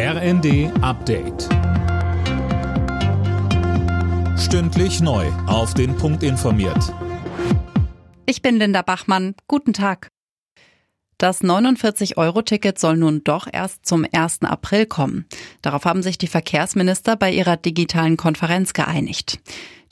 RND Update. Stündlich neu. Auf den Punkt informiert. Ich bin Linda Bachmann. Guten Tag. Das 49-Euro-Ticket soll nun doch erst zum 1. April kommen. Darauf haben sich die Verkehrsminister bei ihrer digitalen Konferenz geeinigt.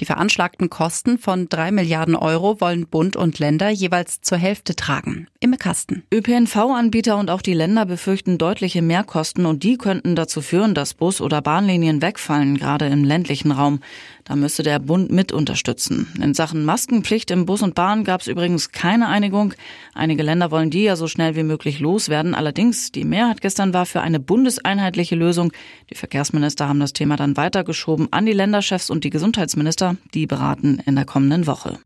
Die veranschlagten Kosten von drei Milliarden Euro wollen Bund und Länder jeweils zur Hälfte tragen. Imme Kasten. ÖPNV-Anbieter und auch die Länder befürchten deutliche Mehrkosten und die könnten dazu führen, dass Bus- oder Bahnlinien wegfallen, gerade im ländlichen Raum. Da müsste der Bund mit unterstützen. In Sachen Maskenpflicht im Bus und Bahn gab es übrigens keine Einigung. Einige Länder wollen die ja so schnell wie möglich loswerden. Allerdings, die Mehrheit gestern war für eine bundeseinheitliche Lösung. Die Verkehrsminister haben das Thema dann weitergeschoben an die Länderchefs und die Gesundheitsminister. Die beraten in der kommenden Woche.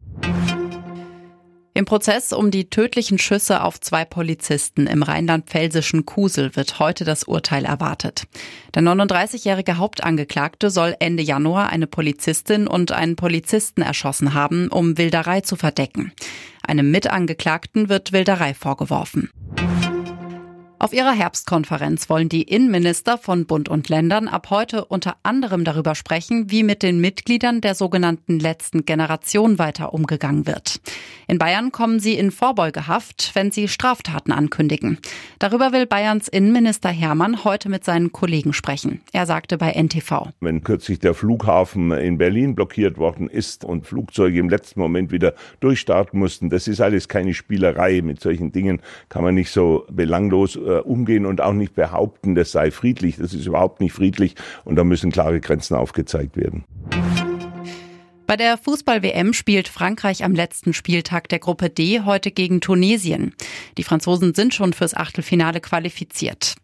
Im Prozess um die tödlichen Schüsse auf zwei Polizisten im rheinland-pfälzischen Kusel wird heute das Urteil erwartet. Der 39-jährige Hauptangeklagte soll Ende Januar eine Polizistin und einen Polizisten erschossen haben, um Wilderei zu verdecken. Einem Mitangeklagten wird Wilderei vorgeworfen. Auf ihrer Herbstkonferenz wollen die Innenminister von Bund und Ländern ab heute unter anderem darüber sprechen, wie mit den Mitgliedern der sogenannten letzten Generation weiter umgegangen wird. In Bayern kommen sie in Vorbeugehaft, wenn sie Straftaten ankündigen. Darüber will Bayerns Innenminister Hermann heute mit seinen Kollegen sprechen. Er sagte bei NTV. Wenn kürzlich der Flughafen in Berlin blockiert worden ist und Flugzeuge im letzten Moment wieder durchstarten mussten, das ist alles keine Spielerei. Mit solchen Dingen kann man nicht so belanglos äh, umgehen und auch nicht behaupten, das sei friedlich. Das ist überhaupt nicht friedlich und da müssen klare Grenzen aufgezeigt werden. Bei der Fußball-WM spielt Frankreich am letzten Spieltag der Gruppe D heute gegen Tunesien. Die Franzosen sind schon fürs Achtelfinale qualifiziert.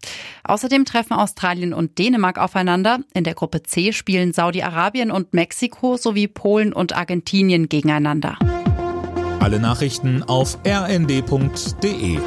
Außerdem treffen Australien und Dänemark aufeinander. In der Gruppe C spielen Saudi-Arabien und Mexiko sowie Polen und Argentinien gegeneinander. Alle Nachrichten auf rnd.de